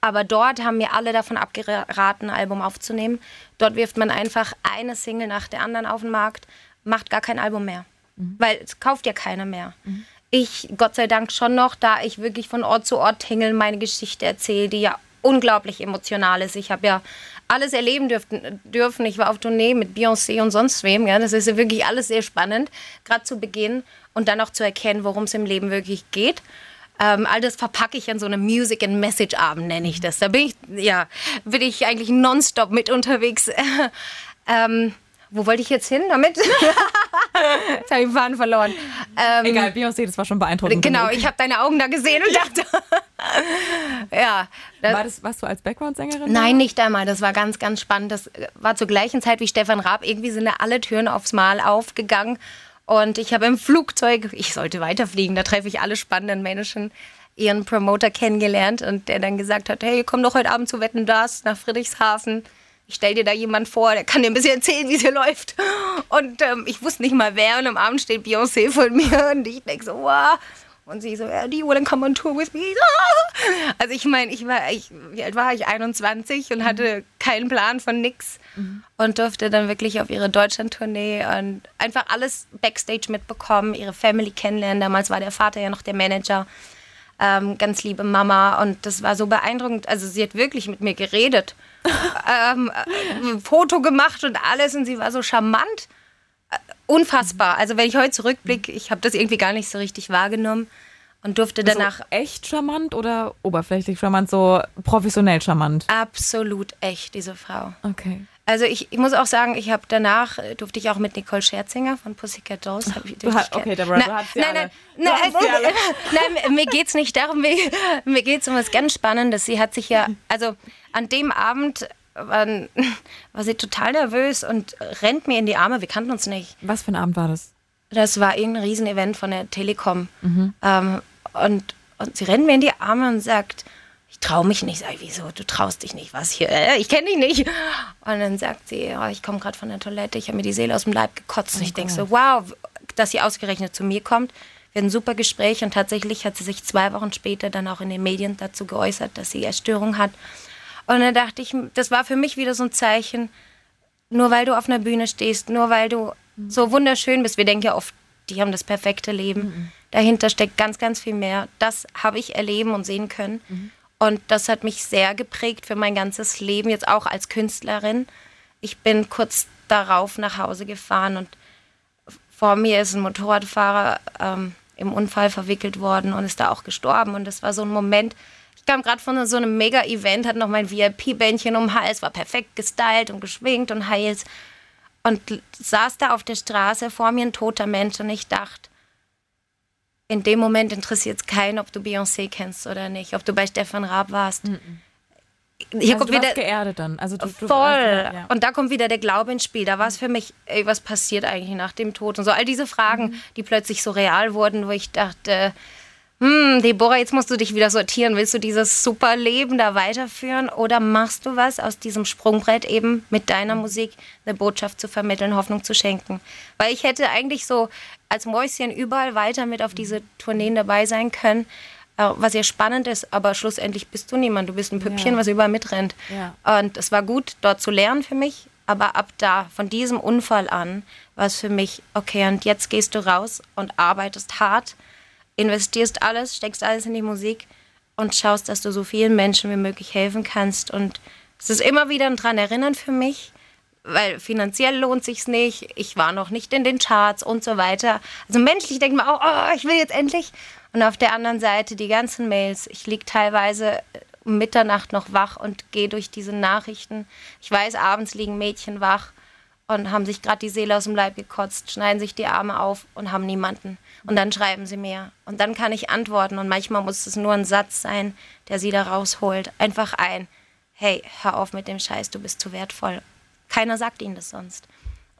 Aber dort haben mir alle davon abgeraten, ein Album aufzunehmen. Dort wirft man einfach eine Single nach der anderen auf den Markt, macht gar kein Album mehr. Mhm. Weil es kauft ja keiner mehr. Mhm. Ich, Gott sei Dank, schon noch, da ich wirklich von Ort zu Ort tingeln meine Geschichte erzähle, die ja unglaublich emotional ist. Ich habe ja alles erleben dürften, dürfen. Ich war auf Tournee mit Beyoncé und sonst wem. Ja. Das ist ja wirklich alles sehr spannend, gerade zu Beginn und dann auch zu erkennen, worum es im Leben wirklich geht. Ähm, all das verpacke ich in so einem Music and Message Abend, nenne ich das. Da bin ich, ja, bin ich eigentlich nonstop mit unterwegs. ähm, wo wollte ich jetzt hin damit? jetzt habe ich den Faden verloren. Ähm, Egal, Beyoncé, das war schon beeindruckend. Genau, ich habe deine Augen da gesehen und dachte, ja. Das, war das, warst du als Background-Sängerin? Nein, nicht einmal. Das war ganz, ganz spannend. Das war zur gleichen Zeit wie Stefan Raab. Irgendwie sind da alle Türen aufs Mal aufgegangen. Und ich habe im Flugzeug, ich sollte weiterfliegen, da treffe ich alle spannenden Menschen, ihren Promoter kennengelernt und der dann gesagt hat, hey, komm doch heute Abend zu Wetten, das nach Friedrichshafen. Ich stell dir da jemand vor, der kann dir ein bisschen erzählen, wie es hier läuft. Und ähm, ich wusste nicht mal wer und am Abend steht Beyoncé vor mir und ich denke so, wow. Und sie so, do you want to come on tour with me? Also ich meine, ich war, ich, wie alt war ich? 21 und hatte keinen Plan von nix mhm. und durfte dann wirklich auf ihre Deutschland-Tournee und einfach alles Backstage mitbekommen, ihre Family kennenlernen. Damals war der Vater ja noch der Manager. Ähm, ganz liebe Mama und das war so beeindruckend. Also sie hat wirklich mit mir geredet, ähm, äh, Foto gemacht und alles und sie war so charmant unfassbar. Also wenn ich heute zurückblicke, ich habe das irgendwie gar nicht so richtig wahrgenommen und durfte danach. echt charmant oder oberflächlich charmant, so professionell charmant? Absolut echt, diese Frau. Okay. Also ich, ich muss auch sagen, ich habe danach äh, durfte ich auch mit Nicole Scherzinger von Pussycat Dolls. Ich, du hast, okay, Deborah, du hast sie nein, alle. Nein, nein, nein, nein, mir geht es nicht darum, mir, mir geht es um was ganz Spannendes. Sie hat sich ja, also an dem Abend war, war sie total nervös und rennt mir in die Arme. Wir kannten uns nicht. Was für ein Abend war das? Das war irgendein Riesenevent von der Telekom. Mhm. Ähm, und, und sie rennt mir in die Arme und sagt, ich traue mich nicht. Sag ich, wieso? Du traust dich nicht. Was hier? Äh, ich kenne dich nicht. Und dann sagt sie, oh, ich komme gerade von der Toilette, ich habe mir die Seele aus dem Leib gekotzt. Oh und ich denke so, wow, dass sie ausgerechnet zu mir kommt. Wir hatten ein super Gespräch und tatsächlich hat sie sich zwei Wochen später dann auch in den Medien dazu geäußert, dass sie Erstörung hat. Und dann dachte ich, das war für mich wieder so ein Zeichen, nur weil du auf einer Bühne stehst, nur weil du so wunderschön bist. Wir denken ja oft, die haben das perfekte Leben. Mhm. Dahinter steckt ganz, ganz viel mehr. Das habe ich erleben und sehen können. Mhm. Und das hat mich sehr geprägt für mein ganzes Leben, jetzt auch als Künstlerin. Ich bin kurz darauf nach Hause gefahren und vor mir ist ein Motorradfahrer ähm, im Unfall verwickelt worden und ist da auch gestorben. Und das war so ein Moment, kam gerade von so einem Mega-Event, hatte noch mein VIP-Bändchen um den Hals, war perfekt gestylt und geschwingt und Heils. Und saß da auf der Straße vor mir ein toter Mensch und ich dachte, in dem Moment interessiert es keinen, ob du Beyoncé kennst oder nicht, ob du bei Stefan Raab warst. Mm -mm. Hier also kommt du wieder geerdet dann. Also du, voll. Also, ja. Und da kommt wieder der Glaube ins Spiel. Da war es für mich, ey, was passiert eigentlich nach dem Tod? Und so all diese Fragen, mhm. die plötzlich so real wurden, wo ich dachte, hm, Deborah, jetzt musst du dich wieder sortieren. Willst du dieses super Leben da weiterführen oder machst du was aus diesem Sprungbrett eben mit deiner Musik eine Botschaft zu vermitteln, Hoffnung zu schenken? Weil ich hätte eigentlich so als Mäuschen überall weiter mit auf diese Tourneen dabei sein können, äh, was ja spannend ist, aber schlussendlich bist du niemand. Du bist ein Püppchen, ja. was überall mitrennt. Ja. Und es war gut, dort zu lernen für mich, aber ab da, von diesem Unfall an, war es für mich, okay, und jetzt gehst du raus und arbeitest hart investierst alles, steckst alles in die Musik und schaust, dass du so vielen Menschen wie möglich helfen kannst. Und es ist immer wieder ein dran erinnern für mich, weil finanziell lohnt sich's nicht. Ich war noch nicht in den Charts und so weiter. Also menschlich denkt man auch, oh, ich will jetzt endlich. Und auf der anderen Seite die ganzen Mails. Ich liege teilweise um Mitternacht noch wach und gehe durch diese Nachrichten. Ich weiß, abends liegen Mädchen wach und haben sich gerade die Seele aus dem Leib gekotzt, schneiden sich die Arme auf und haben niemanden. Und dann schreiben sie mir. Und dann kann ich antworten. Und manchmal muss es nur ein Satz sein, der sie da rausholt. Einfach ein, hey, hör auf mit dem Scheiß, du bist zu wertvoll. Keiner sagt ihnen das sonst.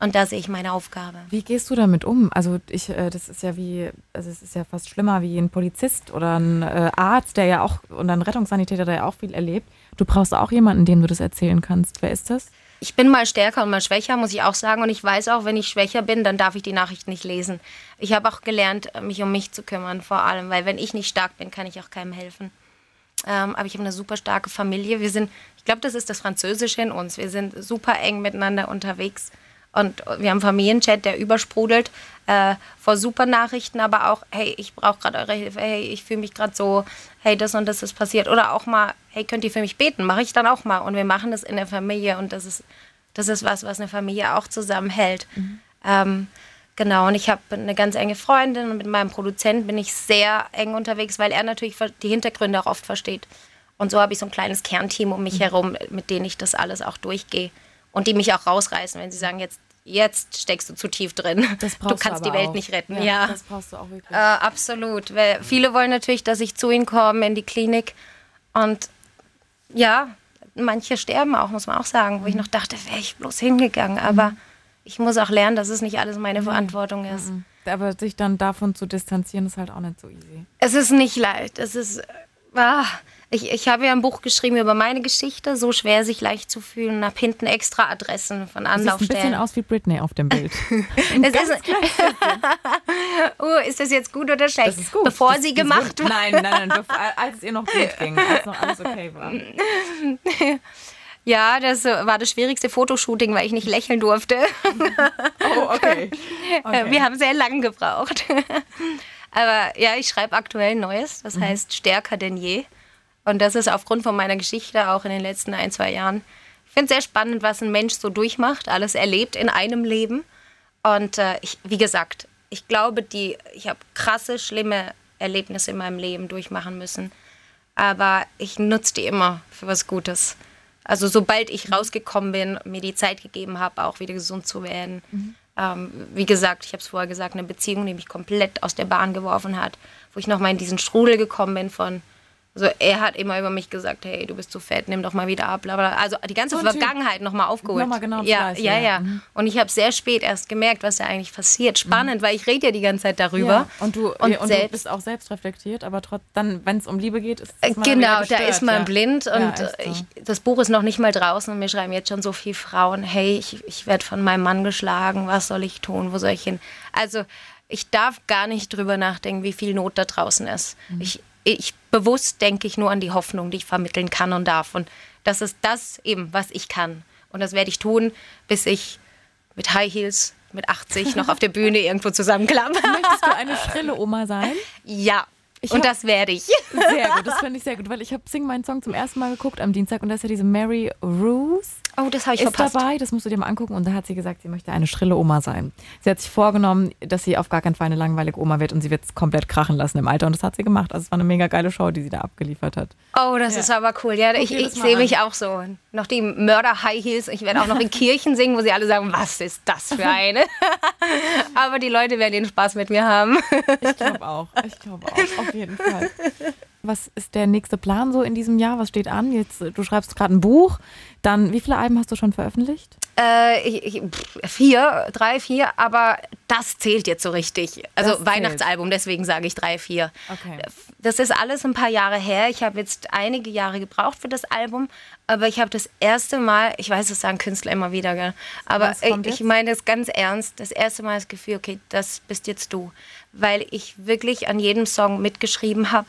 Und da sehe ich meine Aufgabe. Wie gehst du damit um? Also ich, äh, das ist ja wie, also es ist ja fast schlimmer wie ein Polizist oder ein äh, Arzt, der ja auch, und ein Rettungssanitäter, der ja auch viel erlebt. Du brauchst auch jemanden, dem du das erzählen kannst. Wer ist das? Ich bin mal stärker und mal schwächer, muss ich auch sagen. Und ich weiß auch, wenn ich schwächer bin, dann darf ich die Nachricht nicht lesen. Ich habe auch gelernt, mich um mich zu kümmern, vor allem, weil wenn ich nicht stark bin, kann ich auch keinem helfen. Ähm, aber ich habe eine super starke Familie. Wir sind, ich glaube, das ist das Französische in uns. Wir sind super eng miteinander unterwegs. Und wir haben einen Familienchat, der übersprudelt äh, vor super Nachrichten, aber auch, hey, ich brauche gerade eure Hilfe, hey, ich fühle mich gerade so, hey, das und das ist passiert. Oder auch mal, hey, könnt ihr für mich beten? Mache ich dann auch mal. Und wir machen das in der Familie und das ist, das ist was, was eine Familie auch zusammenhält. Mhm. Ähm, genau, und ich habe eine ganz enge Freundin und mit meinem Produzenten bin ich sehr eng unterwegs, weil er natürlich die Hintergründe auch oft versteht. Und so habe ich so ein kleines Kernteam um mich mhm. herum, mit denen ich das alles auch durchgehe und die mich auch rausreißen, wenn sie sagen, jetzt, jetzt steckst du zu tief drin. du kannst die Welt auch. nicht retten. Ja, ja, Das brauchst du auch wirklich. Äh, absolut. Weil viele wollen natürlich, dass ich zu ihnen komme in die Klinik. Und ja, manche sterben auch, muss man auch sagen, wo ich mhm. noch dachte, wäre ich bloß hingegangen. Aber mhm. ich muss auch lernen, dass es nicht alles meine mhm. Verantwortung ist. Aber sich dann davon zu distanzieren, ist halt auch nicht so easy. Es ist nicht leicht. Es ist. Ah, ich, ich habe ja ein Buch geschrieben über meine Geschichte, so schwer sich leicht zu fühlen. Hab hinten extra Adressen von Anlaufstellen. Sieht ein bisschen aus wie Britney auf dem Bild. es ist, oh, ist das jetzt gut oder schlecht? Das ist gut. Bevor das, sie das gemacht wird, Nein, nein, nein, als es ihr noch gut ging, als noch alles okay war. Ja, das war das schwierigste Fotoshooting, weil ich nicht lächeln durfte. Oh, okay. okay. Wir haben sehr lange gebraucht. Aber ja, ich schreibe aktuell Neues, das mhm. heißt stärker denn je. Und das ist aufgrund von meiner Geschichte auch in den letzten ein, zwei Jahren. Ich finde es sehr spannend, was ein Mensch so durchmacht, alles erlebt in einem Leben. Und äh, ich, wie gesagt, ich glaube, die, ich habe krasse, schlimme Erlebnisse in meinem Leben durchmachen müssen. Aber ich nutze die immer für was Gutes. Also sobald ich rausgekommen bin, mir die Zeit gegeben habe, auch wieder gesund zu werden. Mhm. Ähm, wie gesagt, ich habe es vorher gesagt, eine Beziehung, die mich komplett aus der Bahn geworfen hat, wo ich nochmal in diesen Strudel gekommen bin von also er hat immer über mich gesagt, hey, du bist zu fett, nimm doch mal wieder ab. Also die ganze so Vergangenheit nochmal aufgeholt. Nochmal genau ja, Fleiß, ja, ja, ja. Mhm. Und ich habe sehr spät erst gemerkt, was da eigentlich passiert. Spannend, mhm. weil ich rede ja die ganze Zeit darüber. Ja. Und, du, und, und selbst, du bist auch selbst reflektiert, aber trotz, dann, wenn es um Liebe geht, ist es Genau, da ist man ja. blind und so. ich, das Buch ist noch nicht mal draußen und mir schreiben jetzt schon so viele Frauen, hey, ich, ich werde von meinem Mann geschlagen, was soll ich tun, wo soll ich hin? Also ich darf gar nicht drüber nachdenken, wie viel Not da draußen ist. Mhm. Ich, ich bewusst denke ich nur an die Hoffnung, die ich vermitteln kann und darf. Und das ist das eben, was ich kann. Und das werde ich tun, bis ich mit High Heels mit 80 noch auf der Bühne irgendwo zusammenklappe. Möchtest du eine schrille Oma sein? Ja. Ich und das werde ich. Sehr gut, das finde ich sehr gut, weil ich habe Sing meinen Song zum ersten Mal geguckt am Dienstag und da ist ja diese Mary Rose. Oh, das habe ich ist verpasst. dabei, das musst du dir mal angucken. Und da hat sie gesagt, sie möchte eine schrille Oma sein. Sie hat sich vorgenommen, dass sie auf gar keinen Fall eine langweilige Oma wird und sie wird es komplett krachen lassen im Alter. Und das hat sie gemacht. Also es war eine mega geile Show, die sie da abgeliefert hat. Oh, das ja. ist aber cool. Ja, Guck ich, ich sehe mich auch so. Noch die Mörder-High Heels. Ich werde auch noch in Kirchen singen, wo sie alle sagen, was ist das für eine? aber die Leute werden den Spaß mit mir haben. ich glaube auch. Ich glaube auch. Auf jeden Fall. Was ist der nächste Plan so in diesem Jahr? Was steht an? Jetzt, du schreibst gerade ein Buch. Dann, wie viele Alben hast du schon veröffentlicht? Äh, ich, ich, vier, drei, vier, aber das zählt jetzt so richtig. Also das Weihnachtsalbum, deswegen sage ich drei, vier. Okay. Das ist alles ein paar Jahre her. Ich habe jetzt einige Jahre gebraucht für das Album, aber ich habe das erste Mal, ich weiß, das sagen Künstler immer wieder, gell? aber ich, ich meine das ganz ernst, das erste Mal das Gefühl, okay, das bist jetzt du. Weil ich wirklich an jedem Song mitgeschrieben habe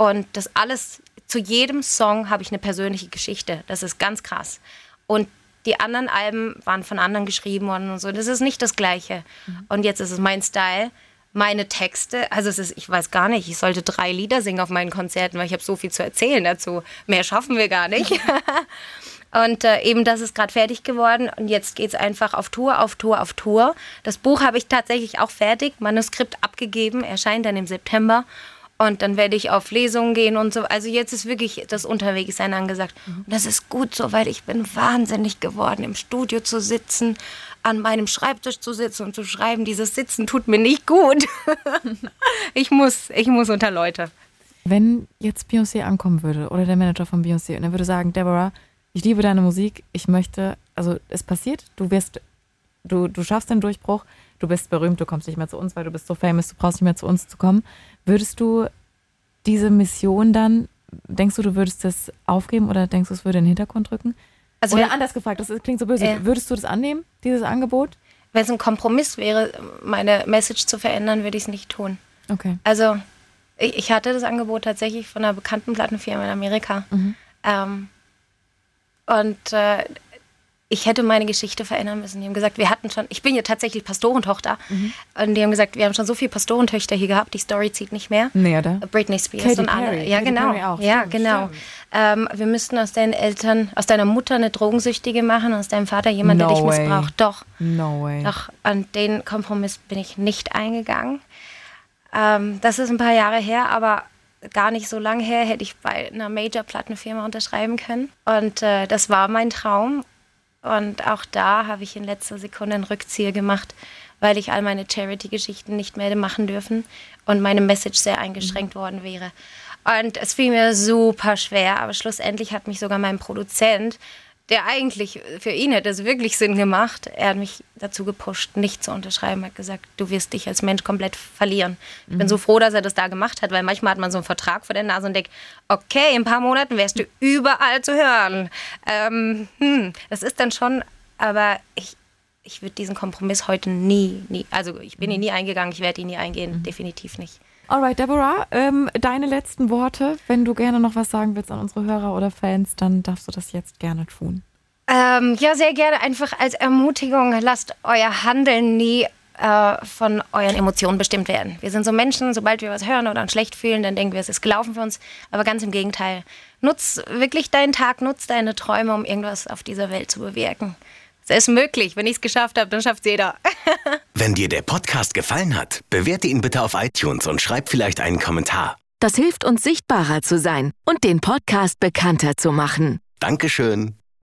und das alles, zu jedem Song habe ich eine persönliche Geschichte. Das ist ganz krass. Und die anderen Alben waren von anderen geschrieben worden und so. Das ist nicht das Gleiche. Mhm. Und jetzt ist es mein Style, meine Texte. Also es ist, ich weiß gar nicht, ich sollte drei Lieder singen auf meinen Konzerten, weil ich habe so viel zu erzählen dazu. Mehr schaffen wir gar nicht. und äh, eben das ist gerade fertig geworden und jetzt geht es einfach auf Tour, auf Tour, auf Tour. Das Buch habe ich tatsächlich auch fertig, Manuskript abgegeben, erscheint dann im September. Und dann werde ich auf Lesungen gehen und so. Also jetzt ist wirklich das Unterwegssein angesagt. Und das ist gut so, weil ich bin wahnsinnig geworden, im Studio zu sitzen, an meinem Schreibtisch zu sitzen und zu schreiben. Dieses Sitzen tut mir nicht gut. ich muss, ich muss unter Leute. Wenn jetzt Beyoncé ankommen würde oder der Manager von Beyoncé und er würde sagen, Deborah, ich liebe deine Musik, ich möchte, also es passiert, du wirst, du, du schaffst den Durchbruch, du bist berühmt, du kommst nicht mehr zu uns, weil du bist so famous, du brauchst nicht mehr zu uns zu kommen. Würdest du diese Mission dann, denkst du, du würdest das aufgeben oder denkst du, es würde in den Hintergrund rücken? Also oder anders gefragt, das klingt so böse. Äh, würdest du das annehmen, dieses Angebot? Wenn es ein Kompromiss wäre, meine Message zu verändern, würde ich es nicht tun. Okay. Also ich, ich, hatte das Angebot tatsächlich von einer bekannten Plattenfirma in Amerika. Mhm. Ähm, und äh, ich hätte meine Geschichte verändern müssen. Die haben gesagt, wir hatten schon, ich bin ja tatsächlich Pastorentochter. Mhm. Und die haben gesagt, wir haben schon so viele Pastorentöchter hier gehabt, die Story zieht nicht mehr. Nee, oder? Britney Spears Katy und alle. Ja, Katy genau. Perry auch. Ja, stimmt, genau. Stimmt. Ähm, wir müssten aus deinen Eltern, aus deiner Mutter eine Drogensüchtige machen, aus deinem Vater jemand, no der dich way. missbraucht. Doch. No way. Doch, an den Kompromiss bin ich nicht eingegangen. Ähm, das ist ein paar Jahre her, aber gar nicht so lange her hätte ich bei einer Major-Plattenfirma unterschreiben können. Und äh, das war mein Traum. Und auch da habe ich in letzter Sekunde einen Rückzieher gemacht, weil ich all meine Charity-Geschichten nicht mehr machen dürfen und meine Message sehr eingeschränkt mhm. worden wäre. Und es fiel mir super schwer, aber schlussendlich hat mich sogar mein Produzent der eigentlich, für ihn hätte es wirklich Sinn gemacht. Er hat mich dazu gepusht, nicht zu unterschreiben. Er hat gesagt, du wirst dich als Mensch komplett verlieren. Ich mhm. bin so froh, dass er das da gemacht hat, weil manchmal hat man so einen Vertrag vor der Nase und denkt, okay, in ein paar Monaten wärst du überall zu hören. Ähm, hm, das ist dann schon, aber ich, ich würde diesen Kompromiss heute nie, nie, also ich bin ihn nie eingegangen, ich werde ihn nie eingehen, mhm. definitiv nicht. Alright, Deborah, ähm, deine letzten Worte. Wenn du gerne noch was sagen willst an unsere Hörer oder Fans, dann darfst du das jetzt gerne tun. Ähm, ja, sehr gerne. Einfach als Ermutigung, lasst euer Handeln nie äh, von euren Emotionen bestimmt werden. Wir sind so Menschen, sobald wir was hören oder uns schlecht fühlen, dann denken wir, es ist gelaufen für uns. Aber ganz im Gegenteil. Nutz wirklich deinen Tag, nutz deine Träume, um irgendwas auf dieser Welt zu bewirken. Es ist möglich. Wenn ich es geschafft habe, dann schafft es jeder. Wenn dir der Podcast gefallen hat, bewerte ihn bitte auf iTunes und schreib vielleicht einen Kommentar. Das hilft uns sichtbarer zu sein und den Podcast bekannter zu machen. Dankeschön.